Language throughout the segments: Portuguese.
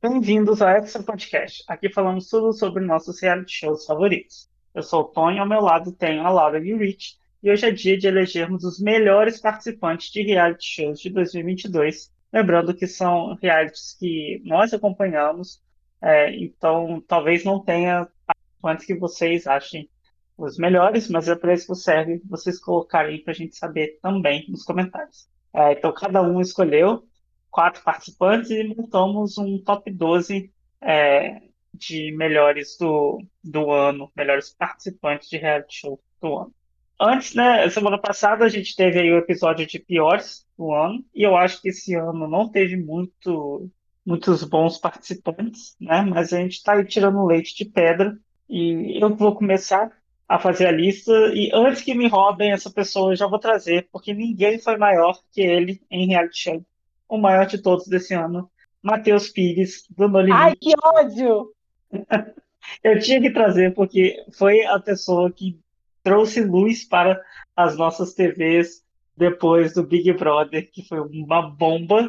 Bem-vindos ao Extra Podcast. Aqui falamos tudo sobre nossos reality shows favoritos. Eu sou o Tony, ao meu lado tenho a Laura e o Rich, e hoje é dia de elegermos os melhores participantes de reality shows de 2022. Lembrando que são realities que nós acompanhamos, é, então talvez não tenha participantes que vocês achem os melhores, mas é para isso que serve vocês colocarem para a gente saber também nos comentários. É, então cada um escolheu quatro participantes e montamos um top 12 é, de melhores do, do ano, melhores participantes de reality show do ano. Antes, né, semana passada a gente teve aí o episódio de piores do ano, e eu acho que esse ano não teve muito, muitos bons participantes, né, mas a gente está aí tirando leite de pedra, e eu vou começar a fazer a lista, e antes que me roubem essa pessoa eu já vou trazer, porque ninguém foi maior que ele em reality show. O maior de todos desse ano, Matheus Pires, do No Limite. Ai, que ódio! eu tinha que trazer, porque foi a pessoa que trouxe luz para as nossas TVs depois do Big Brother, que foi uma bomba.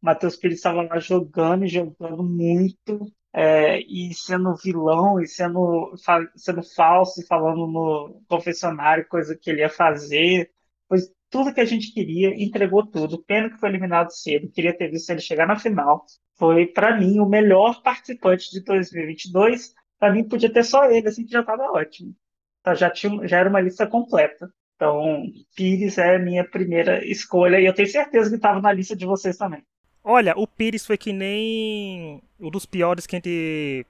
Matheus Pires estava lá jogando e jogando muito, é, e sendo vilão, e sendo, sendo falso, e falando no confessionário coisa que ele ia fazer. Pois tudo que a gente queria, entregou tudo. Pena que foi eliminado cedo, queria ter visto ele chegar na final. Foi, para mim, o melhor participante de 2022. Para mim, podia ter só ele, assim que já estava ótimo. Então, já, tinha, já era uma lista completa. Então, Pires é a minha primeira escolha e eu tenho certeza que estava na lista de vocês também. Olha, o Pires foi que nem um dos piores que a gente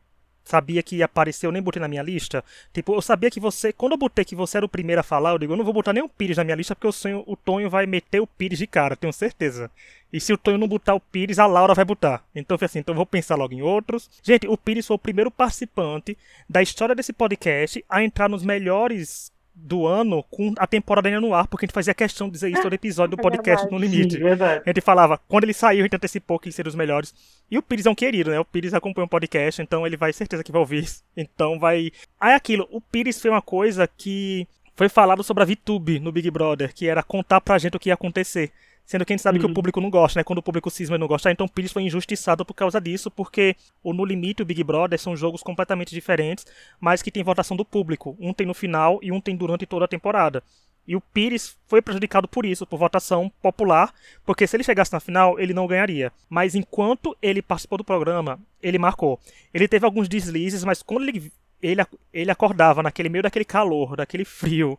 sabia que ia aparecer, eu nem botei na minha lista. Tipo, eu sabia que você. Quando eu botei que você era o primeiro a falar, eu digo, eu não vou botar nem o Pires na minha lista, porque eu sonho, o Tonho vai meter o Pires de cara, tenho certeza. E se o Tonho não botar o Pires, a Laura vai botar. Então foi assim, então eu vou pensar logo em outros. Gente, o Pires foi o primeiro participante da história desse podcast a entrar nos melhores do ano com a temporada ainda no ar, porque a gente fazia questão de dizer isso todo episódio do é podcast é No Limite. A gente falava, quando ele saiu, a gente antecipou que ele seria os melhores. E o Pires é um querido, né? O Pires acompanha um podcast, então ele vai, certeza que vai ouvir isso. Então vai. Aí aquilo, o Pires foi uma coisa que foi falado sobre a VTube no Big Brother, que era contar pra gente o que ia acontecer. Sendo que a gente sabe uhum. que o uhum. público não gosta, né? Quando o público cisma e não gosta. Então o Pires foi injustiçado por causa disso, porque o No Limite e o Big Brother são jogos completamente diferentes, mas que tem votação do público. Um tem no final e um tem durante toda a temporada. E o Pires foi prejudicado por isso, por votação popular, porque se ele chegasse na final, ele não ganharia. Mas enquanto ele participou do programa, ele marcou. Ele teve alguns deslizes, mas quando ele, ele, ele acordava naquele meio daquele calor, daquele frio,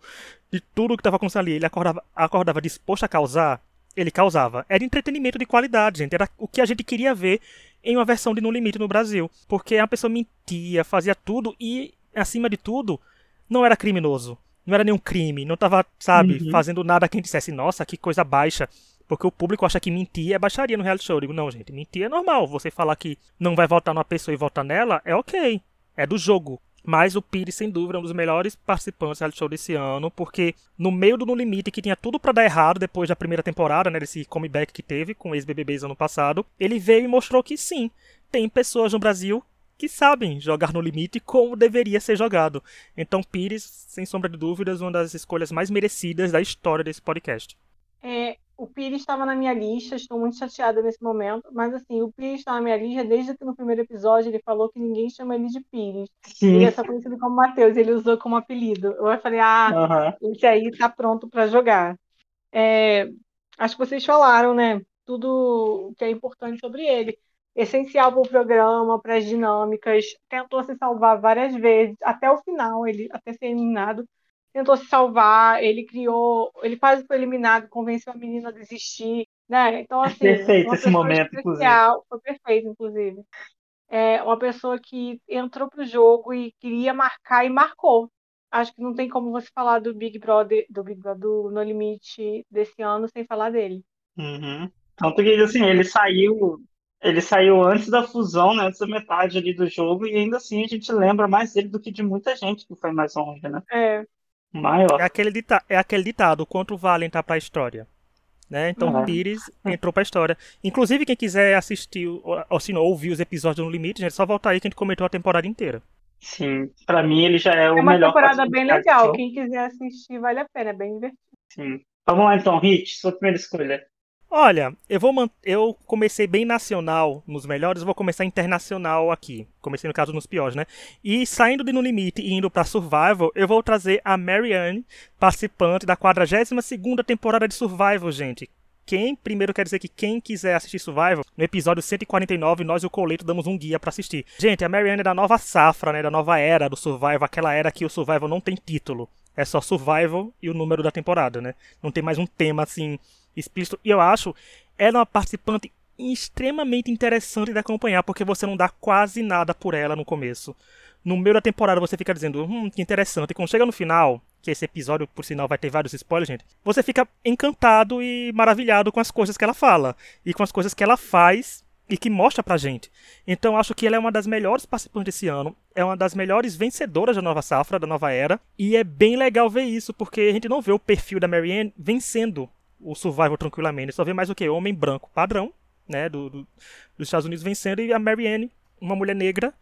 de tudo que estava acontecendo ali, ele acordava, acordava disposto a causar, ele causava. Era entretenimento de qualidade, gente. Era o que a gente queria ver em uma versão de No Limite no Brasil. Porque a pessoa mentia, fazia tudo e, acima de tudo, não era criminoso. Não era nenhum crime. Não tava, sabe, uhum. fazendo nada que a gente dissesse, nossa, que coisa baixa. Porque o público acha que mentir é baixaria no reality show. Eu digo, não, gente, mentir é normal. Você falar que não vai votar numa pessoa e votar nela, é ok. É do jogo. Mas o Pires, sem dúvida, é um dos melhores participantes do reality show desse ano, porque no meio do No Limite, que tinha tudo para dar errado depois da primeira temporada, né, desse comeback que teve com ex-BBBs ano passado, ele veio e mostrou que sim, tem pessoas no Brasil que sabem jogar no limite como deveria ser jogado. Então, Pires, sem sombra de dúvidas, uma das escolhas mais merecidas da história desse podcast. É, o Pires estava na minha lista, estou muito chateada nesse momento, mas assim, o Pires está na minha lista desde que no primeiro episódio ele falou que ninguém chama ele de Pires. Sim. Ele é só conhecido como Matheus, ele usou como apelido. Eu falei, ah, uhum. esse aí está pronto para jogar. É, acho que vocês falaram, né? Tudo que é importante sobre ele. Essencial para o programa, para as dinâmicas, tentou se salvar várias vezes, até o final, ele até ser eliminado tentou se salvar, ele criou, ele quase foi eliminado, convenceu a menina a desistir, né? Então, assim, perfeito esse momento, especial, inclusive. Foi perfeito, inclusive. É uma pessoa que entrou pro jogo e queria marcar e marcou. Acho que não tem como você falar do Big Brother, do Big Brother, do No Limite desse ano sem falar dele. Uhum. Tanto que, assim, ele saiu ele saiu antes da fusão, né, antes da metade ali do jogo, e ainda assim a gente lembra mais dele do que de muita gente que foi mais longe, né? É. Maior. É aquele, dita é aquele ditado, quanto vale entrar pra história. Né? Então uhum. Pires entrou pra história. Inclusive, quem quiser assistir, ou, assim, ouvir os episódios no Limite, gente, é só voltar aí que a gente comentou a temporada inteira. Sim, pra mim ele já é o melhor. É uma melhor temporada bem legal. Quem quiser assistir, vale a pena, é bem divertido. Sim. Vamos lá então, Hit, sua primeira escolha. Olha, eu vou eu comecei bem nacional nos melhores, vou começar internacional aqui. Comecei no caso nos piores, né? E saindo de No Limite e indo para Survival, eu vou trazer a Marianne, participante da 42ª temporada de Survival, gente. Quem, primeiro quer dizer que quem quiser assistir Survival, no episódio 149, nós e o Coleto damos um guia para assistir. Gente, a Marianne é da nova safra, né? Da nova era do Survival, aquela era que o Survival não tem título. É só Survival e o número da temporada, né? Não tem mais um tema assim explícito. E eu acho ela uma participante extremamente interessante de acompanhar, porque você não dá quase nada por ela no começo. No meio da temporada você fica dizendo, hum, que interessante. E quando chega no final, que esse episódio, por sinal, vai ter vários spoilers, gente, você fica encantado e maravilhado com as coisas que ela fala. E com as coisas que ela faz e que mostra pra gente. Então acho que ela é uma das melhores participantes desse ano, é uma das melhores vencedoras da nova safra, da nova era, e é bem legal ver isso, porque a gente não vê o perfil da Marianne vencendo o Survival tranquilamente. Só vê mais o que? Homem branco padrão, né? Do, do, dos Estados Unidos vencendo e a Marianne, uma mulher negra,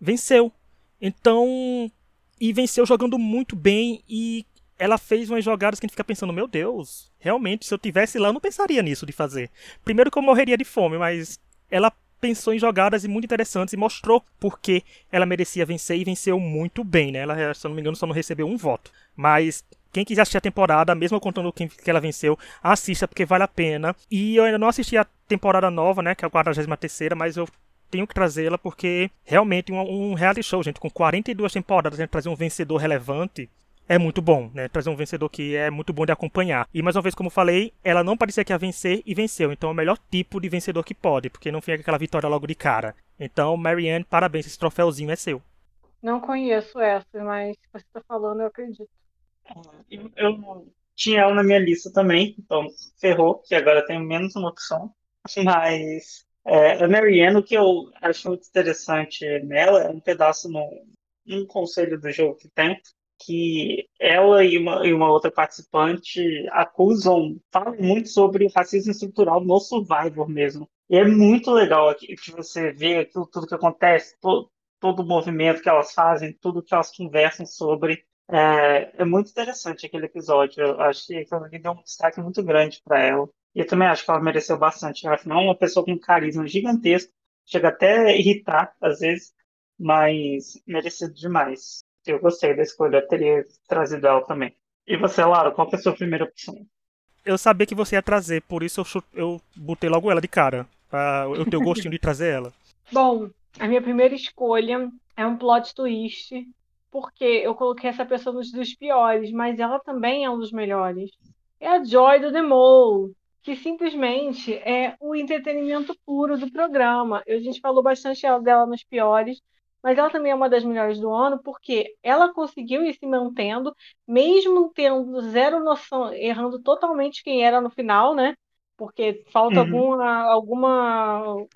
venceu. Então. E venceu jogando muito bem e ela fez umas jogadas que a gente fica pensando, meu Deus, realmente, se eu tivesse lá, eu não pensaria nisso de fazer. Primeiro que eu morreria de fome, mas ela pensou em jogadas muito interessantes e mostrou por que ela merecia vencer e venceu muito bem, né? Ela, se eu não me engano, só não recebeu um voto. Mas quem quiser assistir a temporada, mesmo contando quem que ela venceu, assista porque vale a pena. E eu ainda não assisti a temporada nova, né, que é a 43 mas eu tenho que trazê-la porque realmente um, um reality show, gente, com 42 temporadas, a gente trazer um vencedor relevante é muito bom, né? Trazer um vencedor que é muito bom de acompanhar. E mais uma vez, como falei, ela não parecia que ia vencer e venceu. Então é o melhor tipo de vencedor que pode, porque não fica aquela vitória logo de cara. Então, Marianne, parabéns, esse troféuzinho é seu. Não conheço essa, mas você está falando, eu acredito. Eu tinha ela na minha lista também, então ferrou, que agora tenho menos uma opção. Mas é, a Marianne, o que eu acho muito interessante nela é um pedaço no um conselho do jogo que tem, que ela e uma, e uma outra participante acusam, falam muito sobre racismo estrutural no Survivor mesmo. E é muito legal aqui que você vê aquilo, tudo que acontece, todo, todo o movimento que elas fazem, tudo que elas conversam sobre. É, é muito interessante aquele episódio. Eu acho que aquilo deu um destaque muito grande para ela. E eu também acho que ela mereceu bastante. Afinal, é uma pessoa com um carisma gigantesco, chega até a irritar às vezes, mas merecido demais. Eu gostei da escolha, eu teria trazido ela também. E você, Lara, qual foi a sua primeira opção? Eu sabia que você ia trazer, por isso eu, eu botei logo ela de cara. Pra eu ter o gostinho de trazer ela. Bom, a minha primeira escolha é um plot twist porque eu coloquei essa pessoa nos dos piores, mas ela também é um dos melhores. É a Joy do The Mole, que simplesmente é o entretenimento puro do programa. A gente falou bastante dela nos piores, mas ela também é uma das melhores do ano, porque ela conseguiu ir se mantendo, mesmo tendo zero noção, errando totalmente quem era no final, né? Porque falta uhum. alguma, alguma.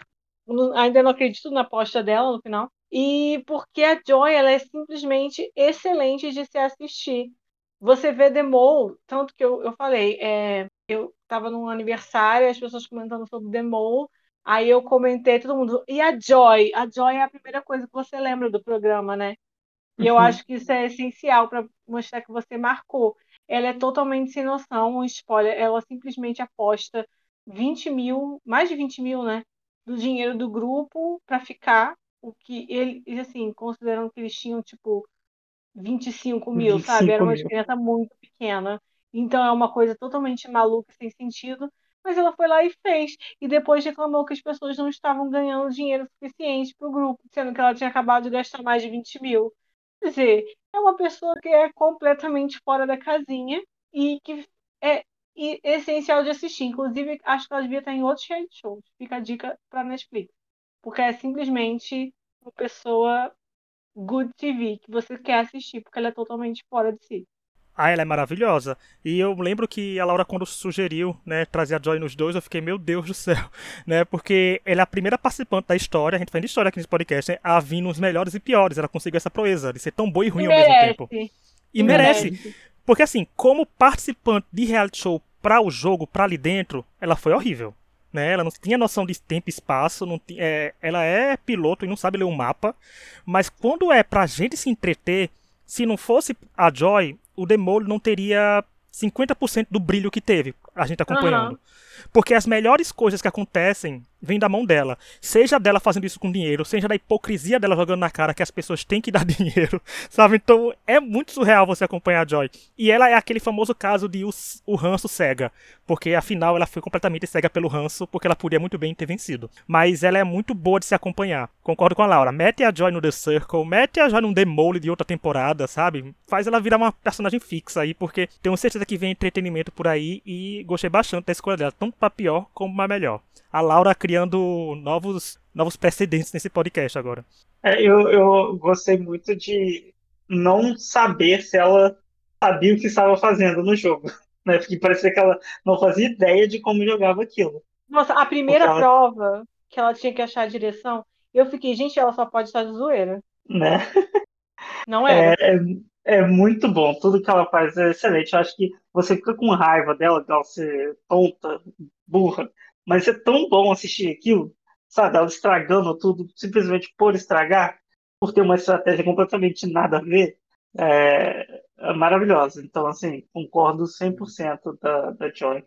Ainda não acredito na aposta dela no final. E porque a Joy ela é simplesmente excelente de se assistir. Você vê The Mole, tanto que eu, eu falei, é, eu estava num aniversário, as pessoas comentando sobre The Mole, aí eu comentei, todo mundo, e a Joy? A Joy é a primeira coisa que você lembra do programa, né? E eu uhum. acho que isso é essencial para mostrar que você marcou. Ela é totalmente sem noção, um spoiler, ela simplesmente aposta 20 mil, mais de 20 mil, né? Do dinheiro do grupo para ficar o que ele, assim, considerando que eles tinham, tipo, 25 mil, 25 sabe? Era uma mil. diferença muito pequena. Então é uma coisa totalmente maluca, sem sentido. Mas ela foi lá e fez. E depois reclamou que as pessoas não estavam ganhando dinheiro suficiente para o grupo, sendo que ela tinha acabado de gastar mais de 20 mil. Quer dizer, é uma pessoa que é completamente fora da casinha e que é essencial de assistir. Inclusive, acho que ela devia estar em outros reality shows. Fica a dica para Netflix porque é simplesmente uma pessoa good TV que você quer assistir, porque ela é totalmente fora de si. Ah, ela é maravilhosa. E eu lembro que a Laura, quando sugeriu, né, trazer a Joy nos dois, eu fiquei, meu Deus do céu, né? Porque ela é a primeira participante da história, a gente faz de história aqui nesse podcast, né, a vir nos melhores e piores. Ela conseguiu essa proeza de ser tão boa e ruim e ao merece. mesmo tempo. E, e merece. merece. Porque assim, como participante de reality show para o jogo, para ali dentro, ela foi horrível né? Ela não tinha noção de tempo e espaço, não tinha, é, ela é piloto e não sabe ler um mapa, mas quando é pra gente se entreter, se não fosse a Joy, o Demole não teria 50% do brilho que teve. A gente acompanhando. Uhum. Porque as melhores coisas que acontecem vêm da mão dela. Seja dela fazendo isso com dinheiro, seja da hipocrisia dela jogando na cara que as pessoas têm que dar dinheiro, sabe? Então é muito surreal você acompanhar a Joy. E ela é aquele famoso caso de o, o ranço cega. Porque afinal ela foi completamente cega pelo ranço, porque ela podia muito bem ter vencido. Mas ela é muito boa de se acompanhar. Concordo com a Laura. Mete a Joy no The Circle, mete a Joy num Demole de outra temporada, sabe? Faz ela virar uma personagem fixa aí, porque tenho certeza que vem entretenimento por aí e gostei bastante da escolha dela. Tanto pra pior como pra melhor. A Laura criando novos, novos precedentes nesse podcast agora. É, eu, eu gostei muito de não saber se ela sabia o que estava fazendo no jogo. Né? Porque parecia que ela não fazia ideia de como jogava aquilo. Nossa, a primeira ela... prova que ela tinha que achar a direção, eu fiquei, gente, ela só pode estar de zoeira. Né? Não é? É, é, muito bom. Tudo que ela faz é excelente. Eu acho que você fica com raiva dela, dela ser tonta, burra, mas é tão bom assistir aquilo, sabe? Ela estragando tudo, simplesmente por estragar, por ter uma estratégia completamente nada a ver, é, é maravilhosa. Então, assim, concordo 100% da, da Joy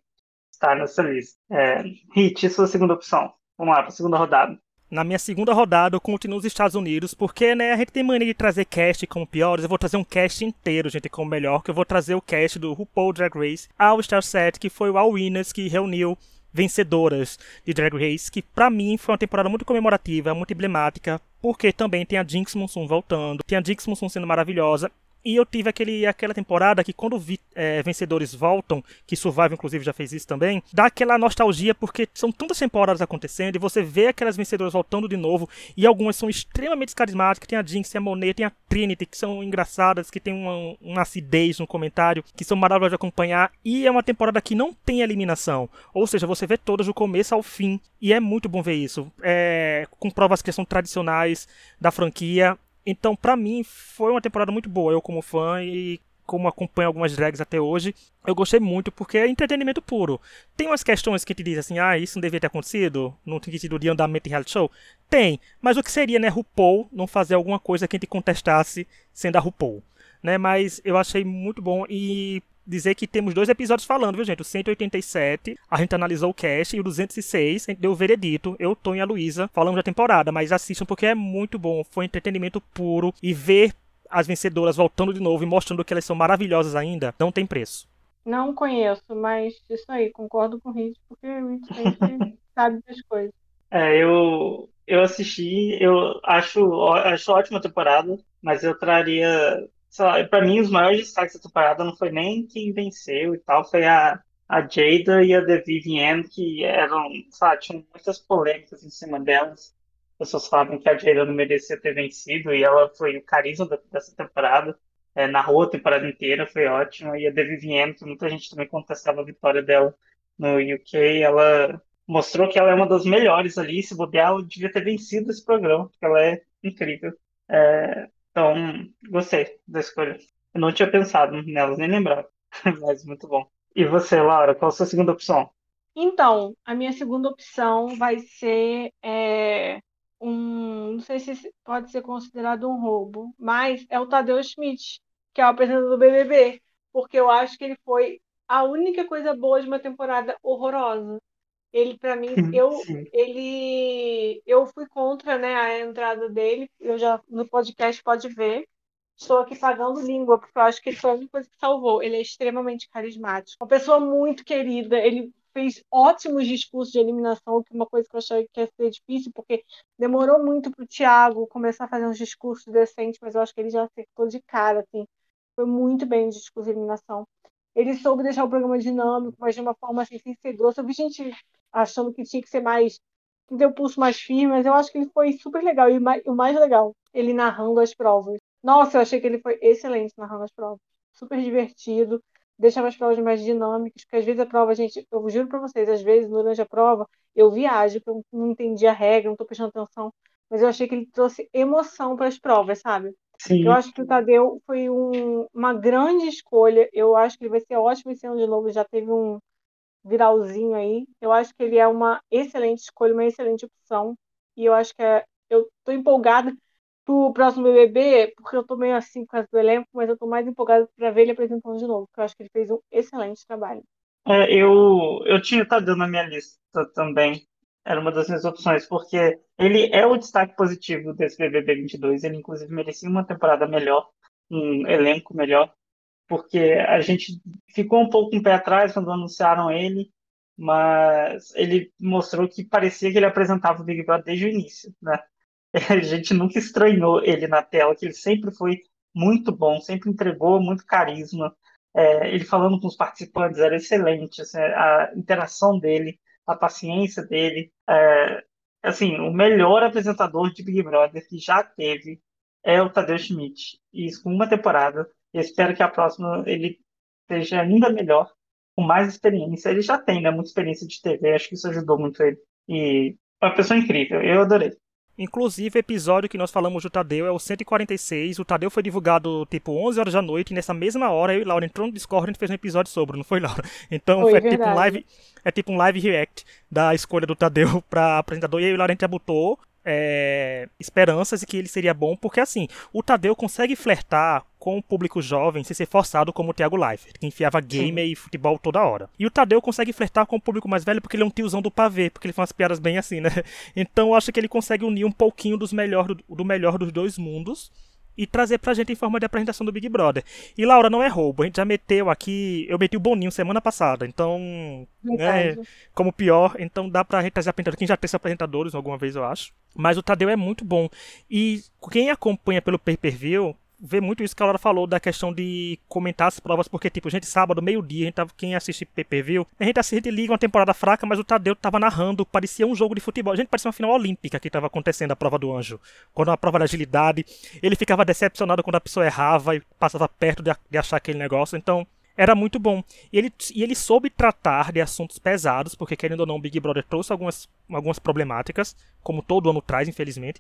estar nessa lista. É, Hit, sua segunda opção. Vamos lá, para a segunda rodada. Na minha segunda rodada, eu continuo nos Estados Unidos, porque, né, a gente tem mania de trazer cast como piores. Eu vou trazer um cast inteiro, gente, como melhor, que eu vou trazer o cast do RuPaul Drag Race ao Star Set, que foi o All Winners, que reuniu vencedoras de Drag Race, que para mim foi uma temporada muito comemorativa, muito emblemática, porque também tem a Jinx Monsoon voltando, tem a Jinx Monsoon sendo maravilhosa, e eu tive aquele, aquela temporada que quando vi, é, vencedores voltam, que Survival inclusive já fez isso também, dá aquela nostalgia porque são tantas temporadas acontecendo e você vê aquelas vencedoras voltando de novo e algumas são extremamente carismáticas. Tem a Jinx, tem a Monet, tem a Trinity, que são engraçadas, que tem uma, uma acidez no comentário, que são maravilhosas de acompanhar. E é uma temporada que não tem eliminação. Ou seja, você vê todas do começo ao fim. E é muito bom ver isso. É, com provas que são tradicionais da franquia. Então, para mim, foi uma temporada muito boa. Eu, como fã e como acompanho algumas drags até hoje, eu gostei muito porque é entretenimento puro. Tem umas questões que te dizem assim, ah, isso não devia ter acontecido, não tem sentido de andamento em reality show? Tem, mas o que seria, né, RuPaul não fazer alguma coisa que a gente contestasse sendo a RuPaul? Né, mas eu achei muito bom e dizer que temos dois episódios falando, viu, gente? O 187, a gente analisou o cast, e o 206, a gente deu o veredito. Eu, Tom e a Luísa falamos da temporada, mas assistam porque é muito bom. Foi entretenimento puro e ver as vencedoras voltando de novo e mostrando que elas são maravilhosas ainda, não tem preço. Não conheço, mas isso aí, concordo com o Rich, porque o Rich sempre sabe das coisas. É, eu, eu assisti, eu acho, acho ótima temporada, mas eu traria para mim, os maiores destaques da temporada não foi nem quem venceu e tal, foi a, a Jada e a The Vivienne, que eram, sabe, tinham muitas polêmicas em cima delas. As pessoas falavam que a Jada não merecia ter vencido e ela foi o carisma dessa temporada. É, narrou a temporada inteira, foi ótima. E a The Vivienne, que muita gente também contestava a vitória dela no UK, ela mostrou que ela é uma das melhores ali. Se bobear, ela devia ter vencido esse programa, porque ela é incrível. É, então, gostei da escolha. Eu não tinha pensado nelas, nem lembrava. Mas muito bom. E você, Laura, qual a sua segunda opção? Então, a minha segunda opção vai ser é, um. Não sei se pode ser considerado um roubo, mas é o Tadeu Schmidt, que é o apresentador do BBB. Porque eu acho que ele foi a única coisa boa de uma temporada horrorosa. Ele, para mim, eu, ele, eu fui contra, né, a entrada dele. Eu já no podcast pode ver. Estou aqui pagando língua porque eu acho que ele foi a única coisa que salvou. Ele é extremamente carismático, uma pessoa muito querida. Ele fez ótimos discursos de eliminação, que é uma coisa que eu achei que ia ser difícil, porque demorou muito para o Thiago começar a fazer uns discursos decentes, mas eu acho que ele já acertou de cara, assim. Foi muito bem o discurso de eliminação. Ele soube deixar o programa dinâmico, mas de uma forma assim, sem ser grosso. Eu vi gente achando que tinha que ser mais. que deu o pulso mais firme, mas eu acho que ele foi super legal. E o mais legal, ele narrando as provas. Nossa, eu achei que ele foi excelente narrando as provas. Super divertido, deixava as provas mais dinâmicas, porque às vezes a prova, gente, eu juro pra vocês, às vezes durante a prova eu viajo, porque eu não entendi a regra, não tô prestando atenção, mas eu achei que ele trouxe emoção para as provas, sabe? Sim. Eu acho que o Tadeu foi um, uma grande escolha. Eu acho que ele vai ser ótimo esse ano de novo. Já teve um, viralzinho aí. Eu acho que ele é uma excelente escolha, uma excelente opção. E eu acho que é, eu tô empolgada pro próximo BBB, porque eu tô meio assim com causa do elenco, mas eu tô mais empolgada para ver ele apresentando de novo, porque eu acho que ele fez um excelente trabalho. É, eu, eu tinha o Tadeu na minha lista também. Era uma das minhas opções, porque ele é o destaque positivo desse BBB 22. Ele, inclusive, merecia uma temporada melhor, um elenco melhor, porque a gente ficou um pouco com um pé atrás quando anunciaram ele, mas ele mostrou que parecia que ele apresentava o Big Brother desde o início, né? A gente nunca estranhou ele na tela, que ele sempre foi muito bom, sempre entregou muito carisma. É, ele falando com os participantes era excelente, assim, a interação dele, a paciência dele. É, assim, o melhor apresentador de Big Brother que já teve é o Tadeu Schmidt. Isso com uma temporada. Eu espero que a próxima ele seja ainda melhor, com mais experiência. Ele já tem, né? Muita experiência de TV, acho que isso ajudou muito ele. E uma pessoa incrível, eu adorei. Inclusive, o episódio que nós falamos do Tadeu é o 146. O Tadeu foi divulgado tipo 11 horas da noite. E nessa mesma hora, eu e Laura entrou no Discord e a gente fez um episódio sobre, não foi, Laura? Então Foi é tipo, um live, é tipo um live react da escolha do Tadeu pra apresentador. E aí o Laura a gente já botou é, esperanças de que ele seria bom, porque assim, o Tadeu consegue flertar com o público jovem sem ser forçado como o Thiago Leifert, que enfiava gamer e futebol toda hora. E o Tadeu consegue flertar com o público mais velho porque ele é um tiozão do pavê, porque ele faz umas piadas bem assim, né? Então eu acho que ele consegue unir um pouquinho dos melhor, do melhor dos dois mundos e trazer pra gente em forma de apresentação do Big Brother. E Laura, não é roubo, a gente já meteu aqui, eu meti o Boninho semana passada, então, né, como pior, então dá pra gente trazer apresentadores, quem já tem apresentadores alguma vez, eu acho. Mas o Tadeu é muito bom. E quem acompanha pelo pay-per-view vê muito isso que a Laura falou da questão de comentar as provas, porque, tipo, gente, sábado, meio-dia, a gente tava, quem assiste pay-per-view, a gente assiste, liga uma temporada fraca, mas o Tadeu tava narrando, parecia um jogo de futebol. A gente parecia uma final olímpica que tava acontecendo a prova do anjo. Quando a prova da agilidade, ele ficava decepcionado quando a pessoa errava e passava perto de, de achar aquele negócio, então era muito bom. E ele, e ele soube tratar de assuntos pesados, porque querendo ou não, o Big Brother trouxe algumas, algumas problemáticas, como todo ano traz, infelizmente.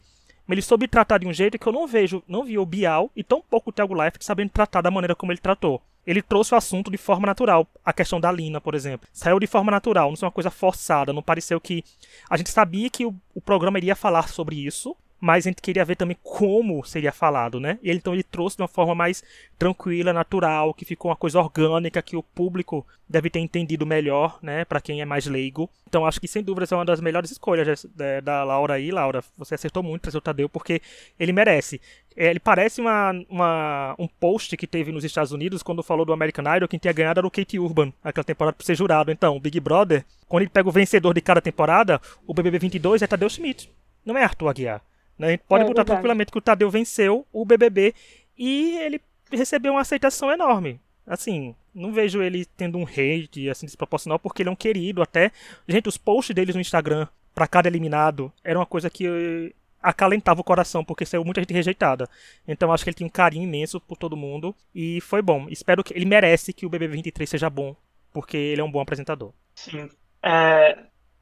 Ele soube tratar de um jeito que eu não vejo, não vi o Bial e tão pouco o Thiago Leifert sabendo tratar da maneira como ele tratou. Ele trouxe o assunto de forma natural. A questão da Lina, por exemplo. Saiu de forma natural, não foi uma coisa forçada. Não pareceu que. A gente sabia que o, o programa iria falar sobre isso, mas a gente queria ver também como seria falado, né? E ele, então ele trouxe de uma forma mais tranquila, natural, que ficou uma coisa orgânica, que o público deve ter entendido melhor, né? Pra quem é mais leigo. Então acho que sem dúvida é uma das melhores escolhas da, da Laura aí, Laura. Você acertou muito trazer o Tadeu, porque ele merece. É, ele parece uma, uma, um post que teve nos Estados Unidos quando falou do American Idol, quem tinha ganhado era o Kate Urban, aquela temporada pra ser jurado. Então, o Big Brother, quando ele pega o vencedor de cada temporada, o BBB 22 é Tadeu Schmidt, não é Arthur Aguiar. Né? A gente pode É botar verdade. tranquilamente que o Tadeu venceu o BBB e ele recebeu uma aceitação enorme. Assim, não vejo ele tendo um hate assim desproporcional porque ele é um querido até. Gente, os posts deles no Instagram pra cada eliminado era uma coisa que eh, acalentava o coração porque saiu muita gente rejeitada. Então acho que ele tinha um carinho imenso por todo mundo e foi bom. Espero que ele merece que o BBB 23 seja bom porque ele é um bom apresentador. Sim. É,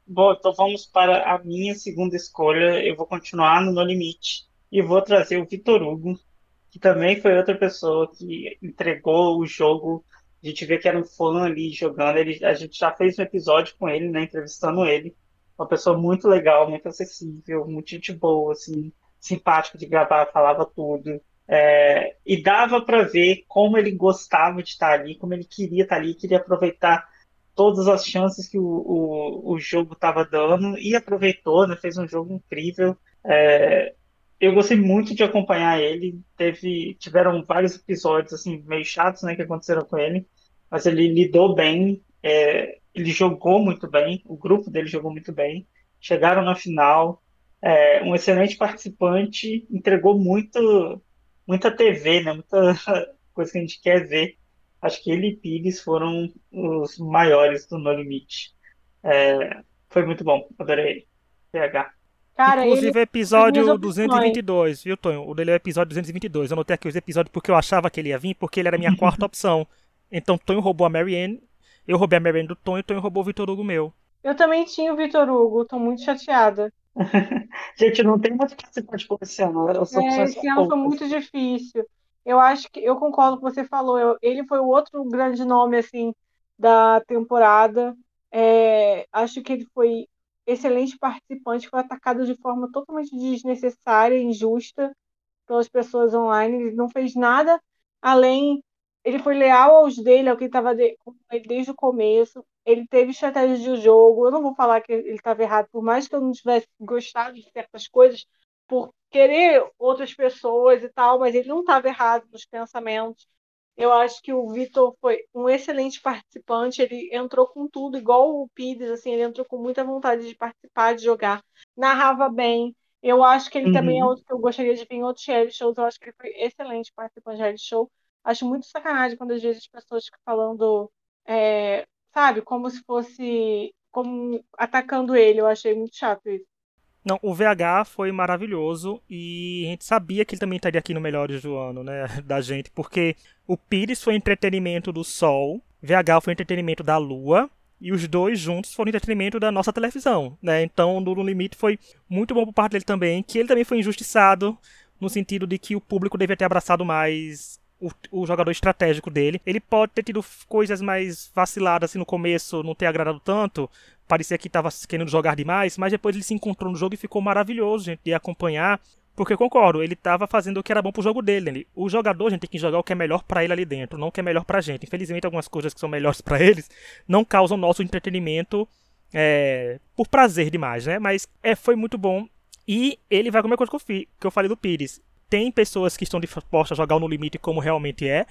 bom, então vamos para a minha segunda escolha. Eu vou continuar no No Limite e vou trazer o Vitor Hugo, que também foi outra pessoa que entregou o jogo. A gente vê que era um fã ali jogando. Ele, a gente já fez um episódio com ele, né, entrevistando ele. Uma pessoa muito legal, muito acessível, muito gente boa, assim, simpático de gravar, falava tudo. É, e dava para ver como ele gostava de estar ali, como ele queria estar ali, queria aproveitar todas as chances que o, o, o jogo estava dando e aproveitou, né? Fez um jogo incrível. É, eu gostei muito de acompanhar ele. Teve, tiveram vários episódios assim meio chatos, né, que aconteceram com ele, mas ele lidou bem. é, ele jogou muito bem. O grupo dele jogou muito bem. Chegaram na final. É, um excelente participante, entregou muito, muita TV, né? Muita coisa que a gente quer ver. Acho que ele e Pires foram os maiores do No Limite. É, foi muito bom, adorei ele. PH. Cara, Inclusive, ele. é episódio minhas opções. 222, viu, Tonho? O dele é o episódio 222. Eu anotei aqui os episódios porque eu achava que ele ia vir, porque ele era a minha quarta opção. Então, Tonho roubou a Marianne, eu roubei a Marianne do Tonho, e Tonho roubou o Vitor Hugo meu. Eu também tinha o Vitor Hugo, tô muito chateada. Gente, não tem muito participante por esse ano. As É, opções esse são ano foi muito difícil. Eu acho que eu concordo com o que você falou. Eu- ele foi o outro grande nome assim da temporada. É, acho que ele foi excelente participante, foi atacado de forma totalmente desnecessária, injusta pelas pessoas online. Ele não fez nada além. Ele foi leal aos dele, ao que estava com ele desde o começo. ele teve estratégia de jogo. Eu não vou falar que ele estava errado, por mais que eu não tivesse gostado de certas coisas, por querer outras pessoas e tal, mas ele não estava errado nos pensamentos. Eu acho que o Vitor foi um excelente participante, ele entrou com tudo, igual o Pires, assim, ele entrou com muita vontade de participar, de jogar, narrava bem. Eu acho que ele uhum. também é outro que eu gostaria de ver em outros reality shows, eu acho que ele foi excelente participante de reality show. Acho muito sacanagem quando às vezes as pessoas ficam falando, é, sabe, como se fosse como atacando ele. Eu achei muito chato isso. Não, o VH foi maravilhoso e a gente sabia que ele também estaria aqui no Melhores do Ano, né, da gente, porque o Pires foi entretenimento do Sol, VH foi entretenimento da Lua e os dois juntos foram entretenimento da nossa televisão, né? Então, no Limite foi muito bom por parte dele também, que ele também foi injustiçado no sentido de que o público devia ter abraçado mais o, o, jogador estratégico dele. Ele pode ter tido coisas mais vaciladas assim no começo, não ter agradado tanto. Parecia que estava querendo jogar demais, mas depois ele se encontrou no jogo e ficou maravilhoso, gente, de acompanhar. Porque eu concordo, ele estava fazendo o que era bom pro jogo dele. O jogador, a gente tem que jogar o que é melhor para ele ali dentro, não o que é melhor pra gente. Infelizmente, algumas coisas que são melhores para eles não causam nosso entretenimento é, por prazer demais, né? Mas é, foi muito bom. E ele vai com a mesma coisa que eu, que eu falei do Pires tem pessoas que estão dispostas a jogar no limite como realmente é.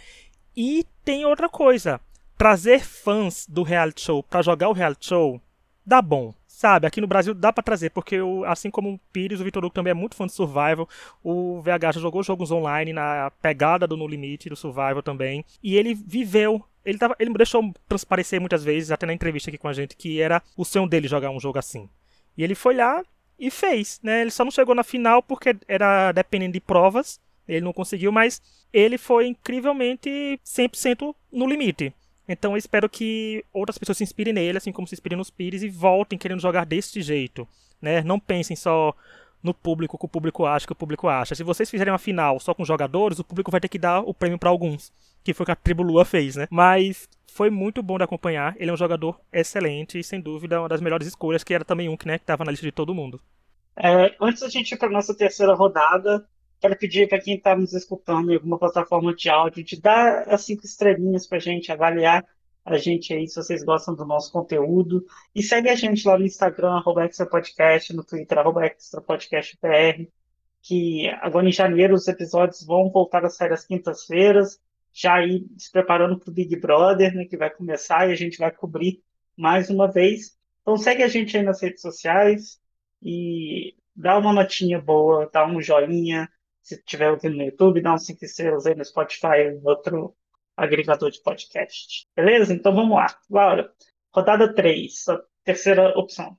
E tem outra coisa. Trazer fãs do reality show para jogar o reality show dá bom. Sabe, aqui no Brasil dá para trazer, porque eu, assim como o Pires, o Vitor Hugo também é muito fã de Survival. O VH já jogou jogos online na pegada do No Limite, do Survival também. E ele viveu ele, tava, ele deixou transparecer muitas vezes, até na entrevista aqui com a gente, que era o sonho dele jogar um jogo assim. E ele foi lá, e fez, né? Ele só não chegou na final porque era dependendo de provas, ele não conseguiu, mas ele foi incrivelmente 100% no limite. Então eu espero que outras pessoas se inspirem nele, assim como se inspirem nos Pires, e voltem querendo jogar desse jeito. Né? Não pensem só no público que o público acha que o público acha. Se vocês fizerem uma final só com jogadores, o público vai ter que dar o prêmio para alguns, que foi o que a Tribo Lua fez, né? Mas foi muito bom de acompanhar. Ele é um jogador excelente e, sem dúvida, uma das melhores escolhas, que era também um que né, estava na lista de todo mundo. É, antes da gente ir para nossa terceira rodada, quero pedir para quem está nos escutando em alguma plataforma de áudio de dar as cinco estrelinhas para a gente avaliar a gente aí se vocês gostam do nosso conteúdo. E segue a gente lá no Instagram, arroba Podcast, no Twitter, arroba extrapodcastbr, que agora em janeiro os episódios vão voltar a sair às quintas-feiras já aí se preparando para o Big Brother, né, que vai começar e a gente vai cobrir mais uma vez. Então segue a gente aí nas redes sociais e dá uma notinha boa, dá um joinha, se estiver ouvindo no YouTube, dá uns 5 estrelas aí no Spotify, outro agregador de podcast. Beleza? Então vamos lá. Laura, rodada 3, a terceira opção.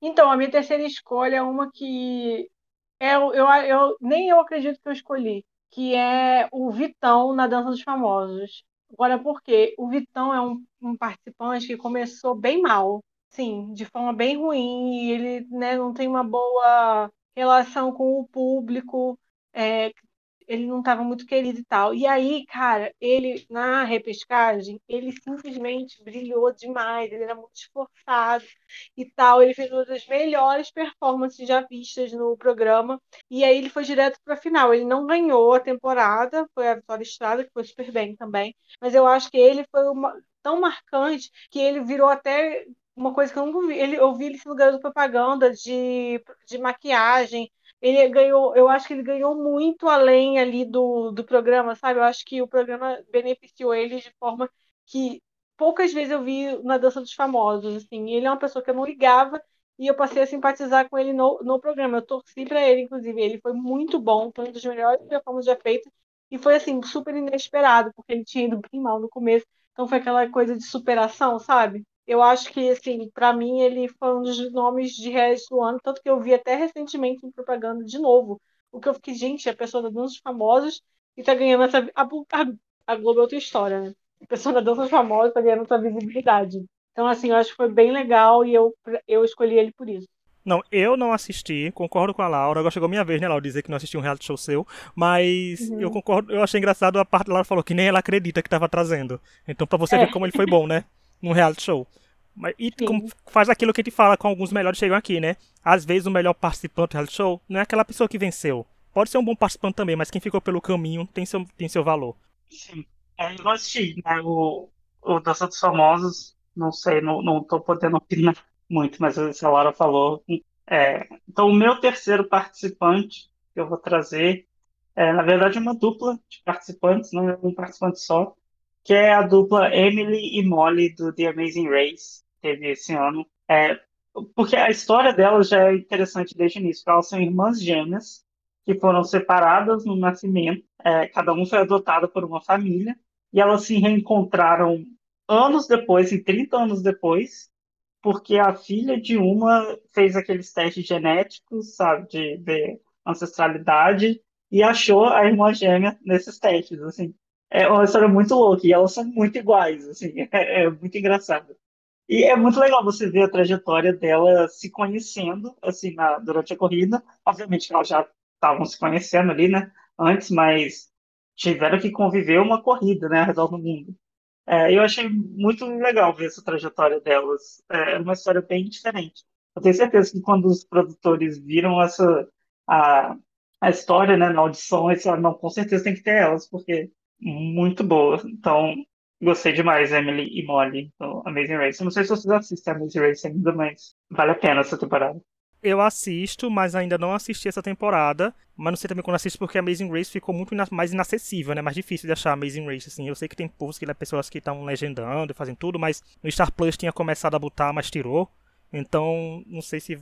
Então, a minha terceira escolha é uma que eu, eu, eu nem eu acredito que eu escolhi, que é o Vitão na Dança dos Famosos. Agora, por quê? O Vitão é um, um participante que começou bem mal, sim, de forma bem ruim, e ele né, não tem uma boa relação com o público, é, ele não estava muito querido e tal. E aí, cara, ele na repescagem, ele simplesmente brilhou demais, ele era muito esforçado e tal. Ele fez uma das melhores performances já vistas no programa. E aí ele foi direto para a final. Ele não ganhou a temporada, foi a Vitória Estrada, que foi super bem também. Mas eu acho que ele foi uma, tão marcante que ele virou até uma coisa que eu nunca vi. Ele, eu vi ele sendo garoto propaganda de, de maquiagem, ele ganhou, eu acho que ele ganhou muito além ali do, do programa, sabe? Eu acho que o programa beneficiou ele de forma que poucas vezes eu vi na Dança dos Famosos, assim. Ele é uma pessoa que eu não ligava e eu passei a simpatizar com ele no, no programa. Eu torci para ele, inclusive. Ele foi muito bom, foi um dos melhores performances já feitos e foi, assim, super inesperado, porque ele tinha ido bem mal no começo. Então foi aquela coisa de superação, sabe? Eu acho que, assim, para mim ele foi um dos nomes de reality do ano, tanto que eu vi até recentemente em propaganda de novo. O que eu fiquei, gente, a pessoa da Dança dos Famosos e tá ganhando essa. A, a, a Globo é outra história, né? A pessoa da Dança dos Famosos tá ganhando essa visibilidade. Então, assim, eu acho que foi bem legal e eu, eu escolhi ele por isso. Não, eu não assisti, concordo com a Laura. Agora chegou minha vez, né, Laura, dizer que não assisti um reality show seu. Mas uhum. eu concordo, eu achei engraçado a parte da Laura falou que nem ela acredita que tava trazendo. Então, pra você é. ver como ele foi bom, né? num reality show. Mas, e como faz aquilo que a gente fala com alguns melhores chegam aqui, né? Às vezes o melhor participante do reality show não é aquela pessoa que venceu. Pode ser um bom participante também, mas quem ficou pelo caminho tem seu, tem seu valor. Sim. É, eu assisti, né? O, o Dança dos Famosos não sei, não, não tô podendo opinar muito, mas a Laura falou. É, então, o meu terceiro participante que eu vou trazer é, na verdade, uma dupla de participantes, não é um participante só, que é a dupla Emily e Molly do The Amazing Race, teve esse ano. É, porque a história delas já é interessante desde o início, elas são irmãs gêmeas que foram separadas no nascimento, é, cada um foi adotado por uma família, e elas se reencontraram anos depois, em 30 anos depois, porque a filha de uma fez aqueles testes genéticos, sabe, de, de ancestralidade, e achou a irmã gêmea nesses testes, assim. É uma história muito louca e elas são muito iguais, assim, é, é muito engraçado. E é muito legal você ver a trajetória dela se conhecendo, assim, na, durante a corrida. Obviamente que elas já estavam se conhecendo ali, né, antes, mas tiveram que conviver uma corrida, né, ao redor do mundo. É, eu achei muito legal ver essa trajetória delas. É uma história bem diferente. Eu tenho certeza que quando os produtores viram essa a, a história, né, na audição, eles falaram, não, com certeza tem que ter elas, porque muito boa. Então, gostei demais, Emily e Molly, do Amazing Race. Eu não sei se vocês assistem Amazing Race ainda, mas vale a pena essa temporada. Eu assisto, mas ainda não assisti essa temporada. Mas não sei também quando assisto, porque Amazing Race ficou muito mais inacessível, né? Mais difícil de achar Amazing Race, assim. Eu sei que tem povos que pessoas que estão legendando, fazem tudo, mas no Star Plus tinha começado a botar, mas tirou. Então, não sei se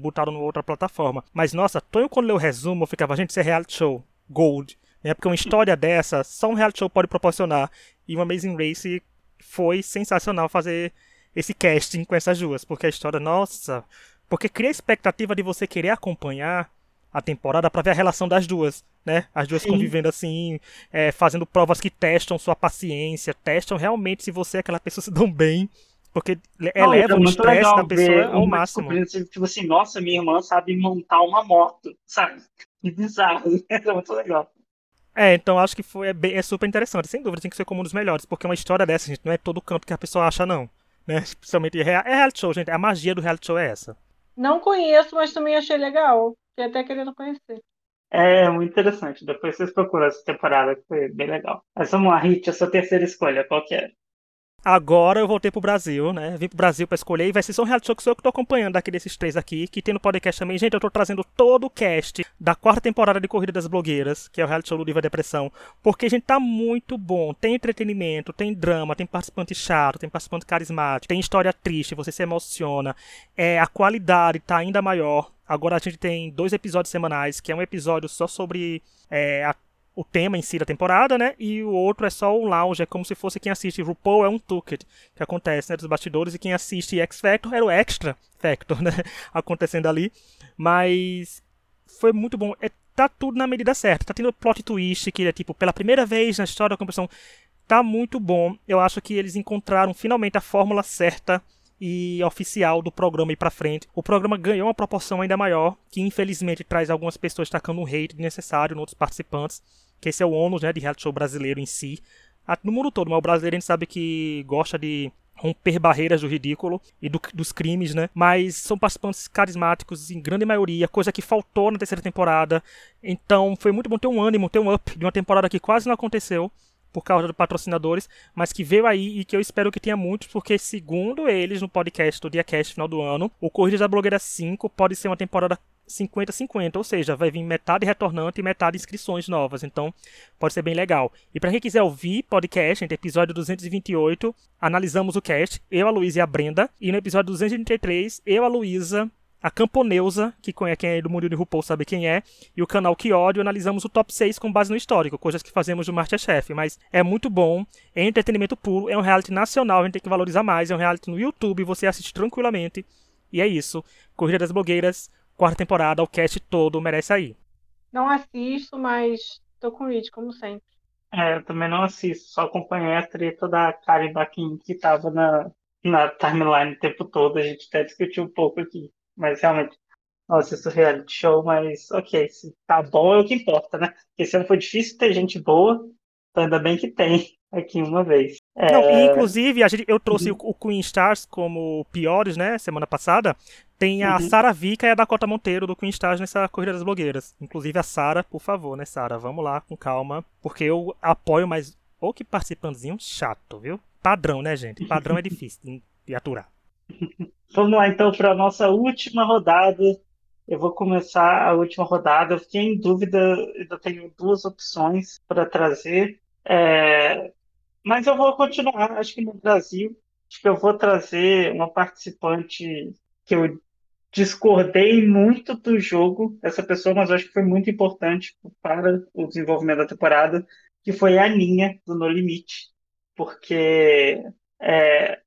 botaram em outra plataforma. Mas nossa, Tonho quando leu o resumo, eu ficava, gente, isso é reality show. Gold. Né? Porque uma história dessa, só um reality show pode proporcionar. E o Amazing Race foi sensacional fazer esse casting com essas duas. Porque a história, nossa. Porque cria a expectativa de você querer acompanhar a temporada para ver a relação das duas, né? As duas Sim. convivendo assim, é, fazendo provas que testam sua paciência, testam realmente se você é aquela pessoa se dão bem porque eleva não, é o estresse da pessoa ao máximo. Tipo assim, nossa, minha irmã sabe montar uma moto, sabe? Que bizarro. É muito legal. É, então acho que foi, é, bem, é super interessante. Sem dúvida, tem que ser como um dos melhores, porque uma história dessa, gente, não é todo canto que a pessoa acha, não. Né? Principalmente é reality show, gente. A magia do reality show é essa. Não conheço, mas também achei legal. Fiquei até querendo conhecer. É muito interessante. Depois vocês procuram essa temporada, que foi bem legal. Mas vamos lá, Hit, a sua terceira escolha, qual que é? Agora eu voltei pro Brasil, né? Vim pro Brasil para escolher e vai ser só um reality show que sou eu que tô acompanhando daqui desses três aqui, que tem no podcast também. Gente, eu tô trazendo todo o cast da quarta temporada de Corrida das Blogueiras, que é o reality show do Diva Depressão, porque, gente, tá muito bom. Tem entretenimento, tem drama, tem participante chato, tem participante carismático, tem história triste, você se emociona. É, a qualidade tá ainda maior. Agora a gente tem dois episódios semanais, que é um episódio só sobre é, a o tema em si da temporada, né? E o outro é só o lounge, é como se fosse quem assiste RuPaul é um ticket que acontece, né, dos bastidores e quem assiste X Factor era o Extra Factor, né, acontecendo ali. Mas foi muito bom. É, tá tudo na medida certa. Tá tendo plot twist que é tipo pela primeira vez na história da competição. Tá muito bom. Eu acho que eles encontraram finalmente a fórmula certa e oficial do programa ir para frente. O programa ganhou uma proporção ainda maior, que infelizmente traz algumas pessoas tacando um hate desnecessário em outros participantes que esse é o ônus né, de reality show brasileiro em si. No mundo todo, mas o brasileiro a gente sabe que gosta de romper barreiras do ridículo e do, dos crimes, né? Mas são participantes carismáticos em grande maioria, coisa que faltou na terceira temporada. Então foi muito bom ter um ânimo, ter um up de uma temporada que quase não aconteceu por causa dos patrocinadores, mas que veio aí e que eu espero que tenha muitos, porque segundo eles no podcast do DiaCast final do ano, o Corrida da Blogueira 5 pode ser uma temporada 50-50, ou seja, vai vir metade retornante e metade inscrições novas, então pode ser bem legal. E para quem quiser ouvir podcast, entre episódio 228, analisamos o cast, eu, a Luísa e a Brenda, e no episódio 233, eu, a Luísa, a Camponeusa, que quem é do mundo de RuPaul sabe quem é, e o canal Que Ódio, analisamos o top 6 com base no histórico, coisas que fazemos do Masterchef, mas é muito bom, é entretenimento puro, é um reality nacional, a gente tem que valorizar mais, é um reality no YouTube, você assiste tranquilamente, e é isso. Corrida das Blogueiras, quarta temporada, o cast todo merece aí. Não assisto, mas tô com o Rich, como sempre. É, eu também não assisto, só acompanhei a treta da Karen Baquin que tava na, na timeline o tempo todo, a gente até discutiu um pouco aqui, mas realmente não assisto reality show, mas ok, se tá bom é o que importa, né? Porque esse ano foi difícil ter gente boa, então ainda bem que tem aqui uma vez. É... Não, e inclusive, a gente, eu trouxe uhum. o, o Queen Stars como piores, né, semana passada, tem a uhum. Sara Vica e a Dakota Monteiro do Queen Stars nessa Corrida das Blogueiras. Inclusive a Sara, por favor, né, Sara? Vamos lá, com calma. Porque eu apoio, mas. Ou que participantezinho chato, viu? padrão, né, gente? Padrão é difícil de aturar. Vamos lá, então, para a nossa última rodada. Eu vou começar a última rodada. Eu fiquei em dúvida, ainda tenho duas opções para trazer. É... Mas eu vou continuar, acho que no Brasil. Acho que eu vou trazer uma participante que eu discordei muito do jogo dessa pessoa, mas acho que foi muito importante para o desenvolvimento da temporada, que foi a Ninha, do No Limite. Porque é,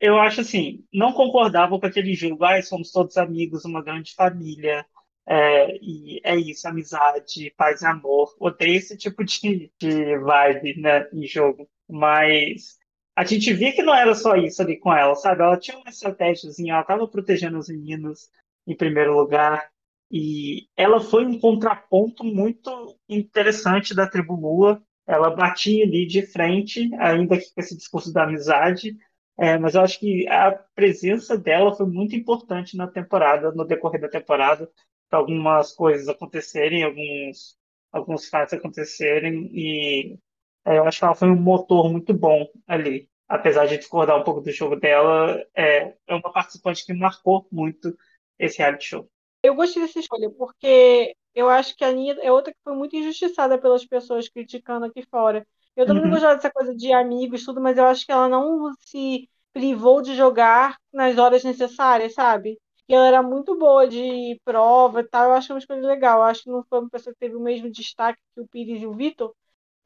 eu acho assim, não concordava com aquele jogo, ah, somos todos amigos, uma grande família, é, e é isso, amizade, paz e amor. Odeio esse tipo de, de vibe né, em jogo. Mas a gente via que não era só isso ali com ela, sabe? Ela tinha uma estratégiazinha, ela estava protegendo os meninos em primeiro lugar. E ela foi um contraponto muito interessante da tribo Lua. Ela batia ali de frente, ainda que com esse discurso da amizade. É, mas eu acho que a presença dela foi muito importante na temporada, no decorrer da temporada, para algumas coisas acontecerem, alguns, alguns fatos acontecerem. E é, eu acho que ela foi um motor muito bom ali. Apesar de discordar um pouco do jogo dela, é, é uma participante que marcou muito esse reality show. Eu gostei dessa escolha, porque eu acho que a Aninha é outra que foi muito injustiçada pelas pessoas criticando aqui fora. Eu também uhum. gostava dessa coisa de amigos, tudo, mas eu acho que ela não se privou de jogar nas horas necessárias, sabe? E ela era muito boa de prova e tal. Eu acho que é uma escolha legal. Eu acho que não foi uma pessoa que teve o mesmo destaque que o Pires e o Vitor,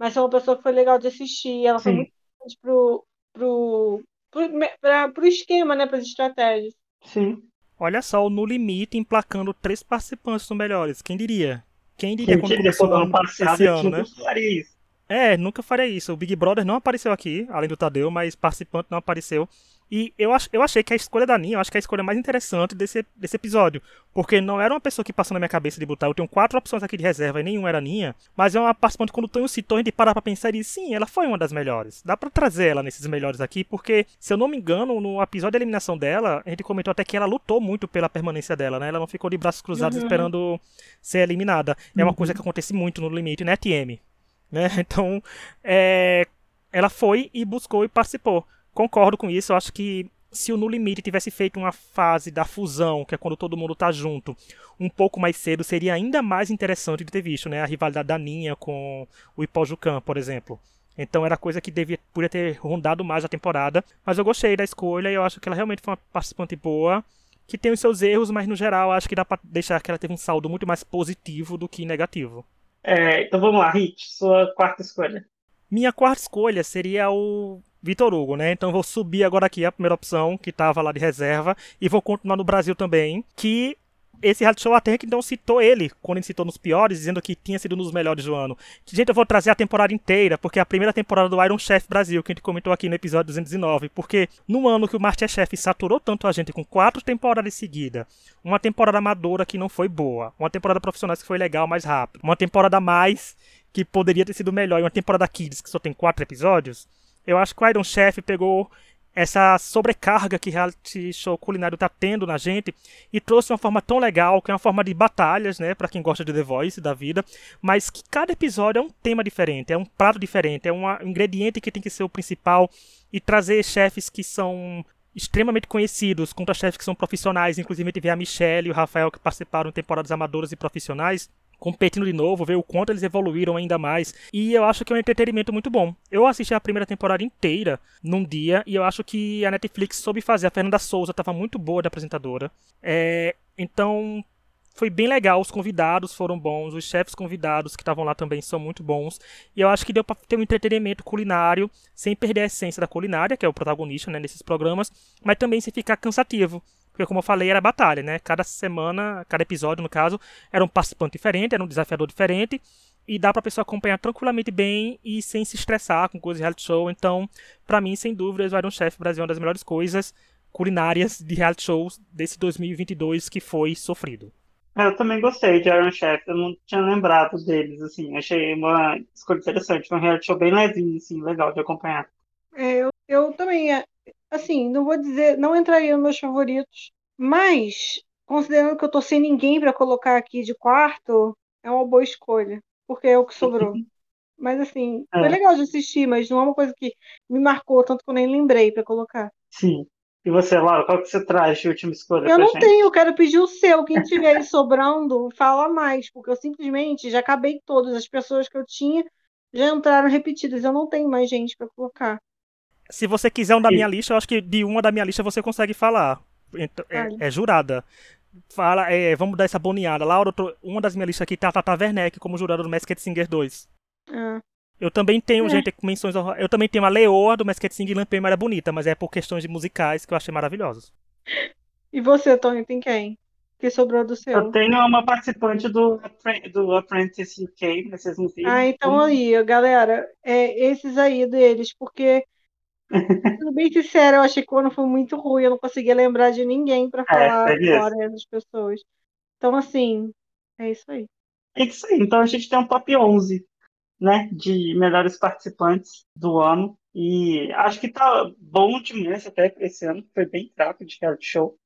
mas é uma pessoa que foi legal de assistir. Ela Sim. foi muito importante pro, pro, pro, pra, pro esquema, né? Para as estratégias. Sim. Olha só, o No Limite emplacando três participantes no Melhores. Quem diria? Quem diria Quem quando começou o ano passado, esse ano, né? Faria isso. É, nunca faria isso. O Big Brother não apareceu aqui, além do Tadeu, mas participante não apareceu. E eu, ach, eu achei que a escolha da Ninha, eu acho que é a escolha mais interessante desse, desse episódio. Porque não era uma pessoa que passou na minha cabeça de botar. Eu tenho quatro opções aqui de reserva e nenhuma era Ninha. Mas é uma participante, quando o Tonho citou, a gente parar pra pensar e sim, ela foi uma das melhores. Dá pra trazer ela nesses melhores aqui, porque, se eu não me engano, no episódio de eliminação dela, a gente comentou até que ela lutou muito pela permanência dela, né? Ela não ficou de braços cruzados uhum. esperando ser eliminada. É uma uhum. coisa que acontece muito no limite, né, TM? Né? Então, é... ela foi e buscou e participou concordo com isso. Eu acho que se o No Limite tivesse feito uma fase da fusão, que é quando todo mundo tá junto, um pouco mais cedo, seria ainda mais interessante de ter visto, né? A rivalidade da Ninha com o Ipojucan, por exemplo. Então era coisa que devia, podia ter rondado mais a temporada. Mas eu gostei da escolha e eu acho que ela realmente foi uma participante boa, que tem os seus erros, mas no geral acho que dá pra deixar que ela teve um saldo muito mais positivo do que negativo. É, então vamos lá, Hit, sua quarta escolha. Minha quarta escolha seria o Vitor Hugo, né? Então vou subir agora aqui a primeira opção, que estava lá de reserva, e vou continuar no Brasil também, que esse reality show até que não citou ele, quando ele citou nos piores, dizendo que tinha sido nos melhores do ano. Gente, eu vou trazer a temporada inteira, porque é a primeira temporada do Iron Chef Brasil, que a gente comentou aqui no episódio 219, porque no ano que o Masterchef saturou tanto a gente com quatro temporadas seguidas, uma temporada amadora que não foi boa, uma temporada profissional que foi legal, mais rápido, uma temporada mais que poderia ter sido melhor, e uma temporada Kids que só tem quatro episódios, eu acho que o Iron Chef pegou essa sobrecarga que reality show culinário tá tendo na gente e trouxe uma forma tão legal, que é uma forma de batalhas, né, para quem gosta de The Voice da vida, mas que cada episódio é um tema diferente, é um prato diferente, é um ingrediente que tem que ser o principal e trazer chefes que são extremamente conhecidos contra chefes que são profissionais, inclusive teve a Michelle e o Rafael que participaram em temporadas amadoras e profissionais competindo de novo, ver o quanto eles evoluíram ainda mais. E eu acho que é um entretenimento muito bom. Eu assisti a primeira temporada inteira num dia e eu acho que a Netflix soube fazer. A Fernanda Souza estava muito boa de apresentadora. É, então foi bem legal, os convidados foram bons, os chefes convidados que estavam lá também são muito bons. E eu acho que deu para ter um entretenimento culinário sem perder a essência da culinária, que é o protagonista né, nesses programas, mas também sem ficar cansativo. Porque, como eu falei, era batalha, né? Cada semana, cada episódio, no caso, era um participante diferente, era um desafiador diferente. E dá pra pessoa acompanhar tranquilamente bem e sem se estressar com coisas de reality show. Então, para mim, sem dúvidas, o Iron Chef Brasil é uma das melhores coisas culinárias de reality shows desse 2022 que foi sofrido. É, eu também gostei de Iron Chef, eu não tinha lembrado deles, assim, achei uma escolha interessante, um reality show bem levinho, assim, legal de acompanhar. É, eu, eu também, é, assim, não vou dizer, não entraria nos meus favoritos, mas considerando que eu tô sem ninguém para colocar aqui de quarto, é uma boa escolha, porque é o que sobrou. Mas assim, é. foi legal de assistir, mas não é uma coisa que me marcou, tanto que eu nem lembrei para colocar. Sim. E você, Laura, qual que você traz de última escolha? Eu não gente? tenho, eu quero pedir o seu. Quem tiver aí sobrando, fala mais, porque eu simplesmente já acabei todas. As pessoas que eu tinha já entraram repetidas. Eu não tenho mais gente para colocar. Se você quiser um da minha lista, eu acho que de uma da minha lista você consegue falar. Então, é, é, jurada. Fala, é, vamos dar essa boneada. Laura, tô, uma das minhas listas aqui tá a Tata Werneck como jurada do Masked Singer 2. Ah. Eu também tenho, é. gente, menções Eu também tenho a Leoa do Masked Singer e Lampião era bonita, mas é por questões de musicais que eu achei maravilhosos. E você, Tony, tem quem? Que sobrou do seu? Eu tenho uma participante do, do Apprentice UK, mas vocês não viram. Ah, então aí, galera, é, esses aí deles, porque Sendo bem sincero, eu achei que o ano foi muito ruim, eu não conseguia lembrar de ninguém para é, falar é, agora das pessoas. Então, assim, é isso aí. É isso aí. Então a gente tem um top 11, né, de melhores participantes do ano. E acho que tá bom demais até esse ano, foi bem fraco de reality show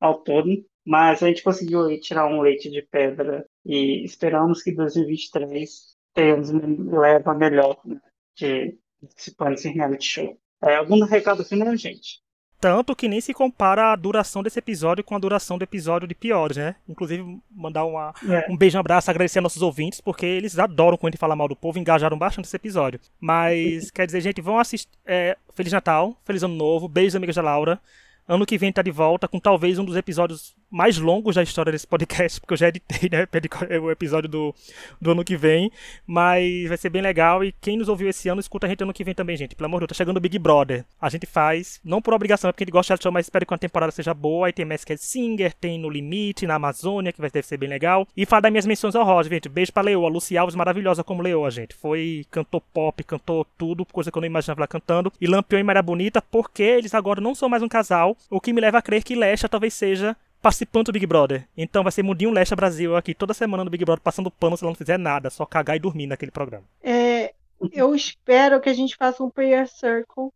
ao todo. Mas a gente conseguiu tirar um leite de pedra e esperamos que 2023 tenha um leva melhor né, de participantes em reality show. É, algum recado final, gente? Tanto que nem se compara a duração desse episódio com a duração do episódio de Piores, né? Inclusive, mandar uma, é. um beijo, um abraço, agradecer a nossos ouvintes, porque eles adoram quando a gente fala mal do povo, engajaram bastante esse episódio. Mas, quer dizer, gente, vão assistir. É, Feliz Natal, Feliz Ano Novo, beijos, amigas da Laura. Ano que vem tá de volta com talvez um dos episódios mais longos da história desse podcast, porque eu já editei, né, o episódio do, do ano que vem, mas vai ser bem legal. E quem nos ouviu esse ano, escuta a gente ano que vem também, gente, pelo amor de Deus, tá chegando o Big Brother, a gente faz, não por obrigação, é porque a gente gosta de show, mas espero que a temporada seja boa, aí tem Masked Singer, tem No Limite, na Amazônia, que vai deve ser bem legal, e falar das minhas menções ao Roger, gente, beijo pra Leoa, Lucy Alves maravilhosa como Leoa, gente, foi, cantou pop, cantou tudo, coisa que eu não imaginava ela cantando, e Lampião e Maria Bonita, porque eles agora não são mais um casal, o que me leva a crer que Lesha talvez seja participando do Big Brother. Então vai ser Mundinho Leste Brasil aqui toda semana no Big Brother passando pano se ela não fizer nada, só cagar e dormir naquele programa. É, eu espero que a gente faça um prayer circle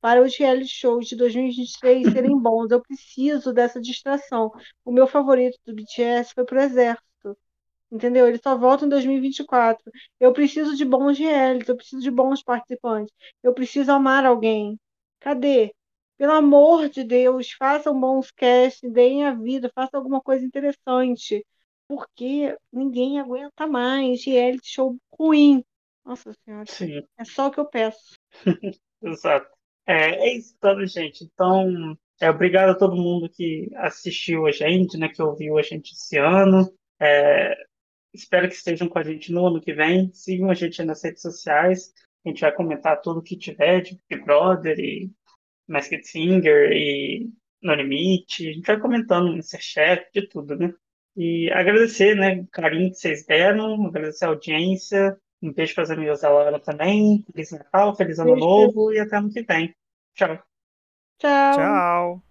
para os reality shows de 2023 serem bons. Eu preciso dessa distração. O meu favorito do BTS foi pro Exército. Entendeu? Ele só volta em 2024. Eu preciso de bons realities, eu preciso de bons participantes. Eu preciso amar alguém. Cadê? Pelo amor de Deus, façam bons casting, deem a vida, façam alguma coisa interessante. Porque ninguém aguenta mais reality show ruim. Nossa Senhora. Sim. É só o que eu peço. Exato. É, é isso, então, gente. Então, é, obrigado a todo mundo que assistiu a gente, né, que ouviu a gente esse ano. É, espero que estejam com a gente no ano que vem. Sigam a gente nas redes sociais. A gente vai comentar tudo que tiver de Big Brother e Masked Singer e No Limite. A gente vai comentando no Chef, de tudo, né? E agradecer, né, o carinho que vocês deram, agradecer a audiência. Um beijo para as amigas da Laura também. Feliz Natal, feliz Ano beijo. Novo e até ano que vem. Tchau. Tchau. Tchau.